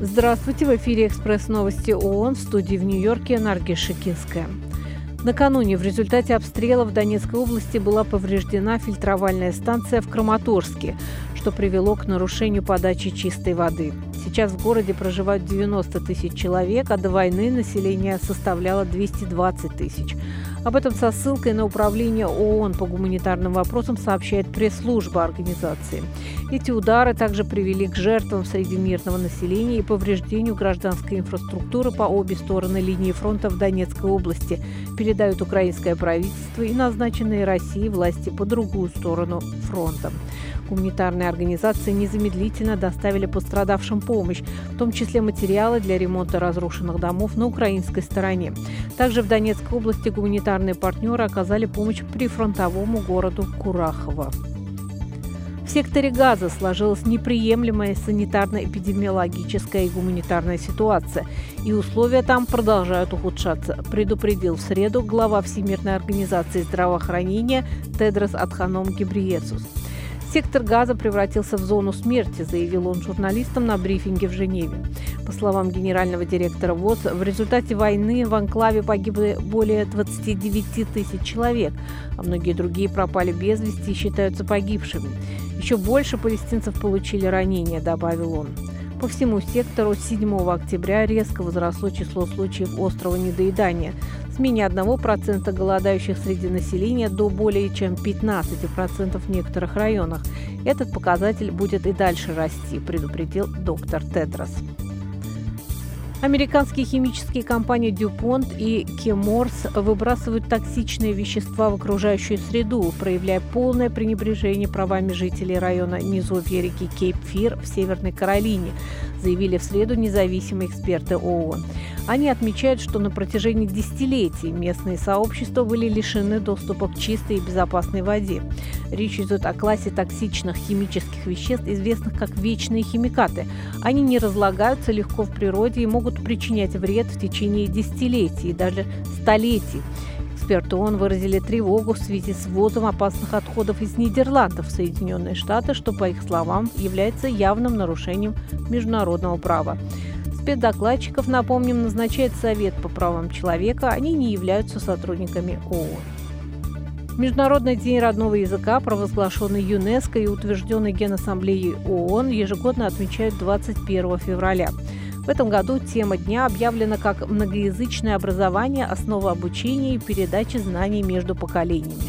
Здравствуйте, в эфире «Экспресс новости ООН» в студии в Нью-Йорке Наргиз Шикинская. Накануне в результате обстрела в Донецкой области была повреждена фильтровальная станция в Краматорске, что привело к нарушению подачи чистой воды. Сейчас в городе проживают 90 тысяч человек, а до войны население составляло 220 тысяч. Об этом со ссылкой на управление ООН по гуманитарным вопросам сообщает пресс-служба организации. Эти удары также привели к жертвам среди мирного населения и повреждению гражданской инфраструктуры по обе стороны линии фронта в Донецкой области, передают украинское правительство и назначенные Россией власти по другую сторону фронта. Гуманитарные организации незамедлительно доставили пострадавшим помощь, в том числе материалы для ремонта разрушенных домов на украинской стороне. Также в Донецкой области гуманитарные партнеры оказали помощь прифронтовому городу Курахово. В секторе Газа сложилась неприемлемая санитарно-эпидемиологическая и гуманитарная ситуация, и условия там продолжают ухудшаться, предупредил в среду глава Всемирной организации здравоохранения Тедрос Адханом Гебриесус. Сектор газа превратился в зону смерти, заявил он журналистам на брифинге в Женеве. По словам генерального директора ВОЗ, в результате войны в анклаве погибли более 29 тысяч человек, а многие другие пропали без вести и считаются погибшими. Еще больше палестинцев получили ранения, добавил он. По всему сектору с 7 октября резко возросло число случаев острого недоедания с менее 1% голодающих среди населения до более чем 15% в некоторых районах. Этот показатель будет и дальше расти, предупредил доктор Тедрос. Американские химические компании DuPont и Chemours выбрасывают токсичные вещества в окружающую среду, проявляя полное пренебрежение правами жителей района низовья реки Кейп-Фир в Северной Каролине, заявили в среду независимые эксперты ООН. Они отмечают, что на протяжении десятилетий местные сообщества были лишены доступа к чистой и безопасной воде. Речь идет о классе токсичных химических веществ, известных как вечные химикаты. Они не разлагаются легко в природе и могут причинять вред в течение десятилетий и даже столетий. Эксперты ООН выразили тревогу в связи с ввозом опасных отходов из Нидерландов в Соединенные Штаты, что, по их словам, является явным нарушением международного права. Спецдокладчиков, напомним, назначает Совет по правам человека, они не являются сотрудниками ООН. Международный день родного языка, провозглашенный ЮНЕСКО и утвержденный Генассамблеей ООН, ежегодно отмечают 21 февраля. В этом году тема дня объявлена как «Многоязычное образование. Основа обучения и передачи знаний между поколениями».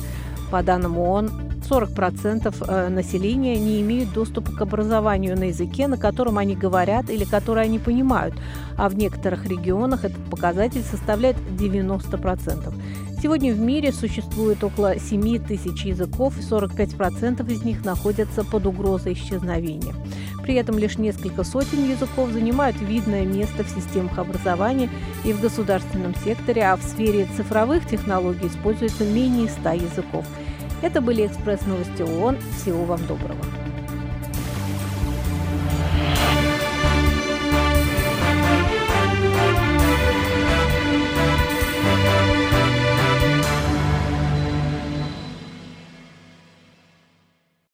По данным ООН, 40% э, населения не имеют доступа к образованию на языке, на котором они говорят или который они понимают, а в некоторых регионах этот показатель составляет 90%. Сегодня в мире существует около 7 тысяч языков, и 45% из них находятся под угрозой исчезновения. При этом лишь несколько сотен языков занимают видное место в системах образования и в государственном секторе, а в сфере цифровых технологий используется менее 100 языков. Это были экспресс-новости ООН. Всего вам доброго.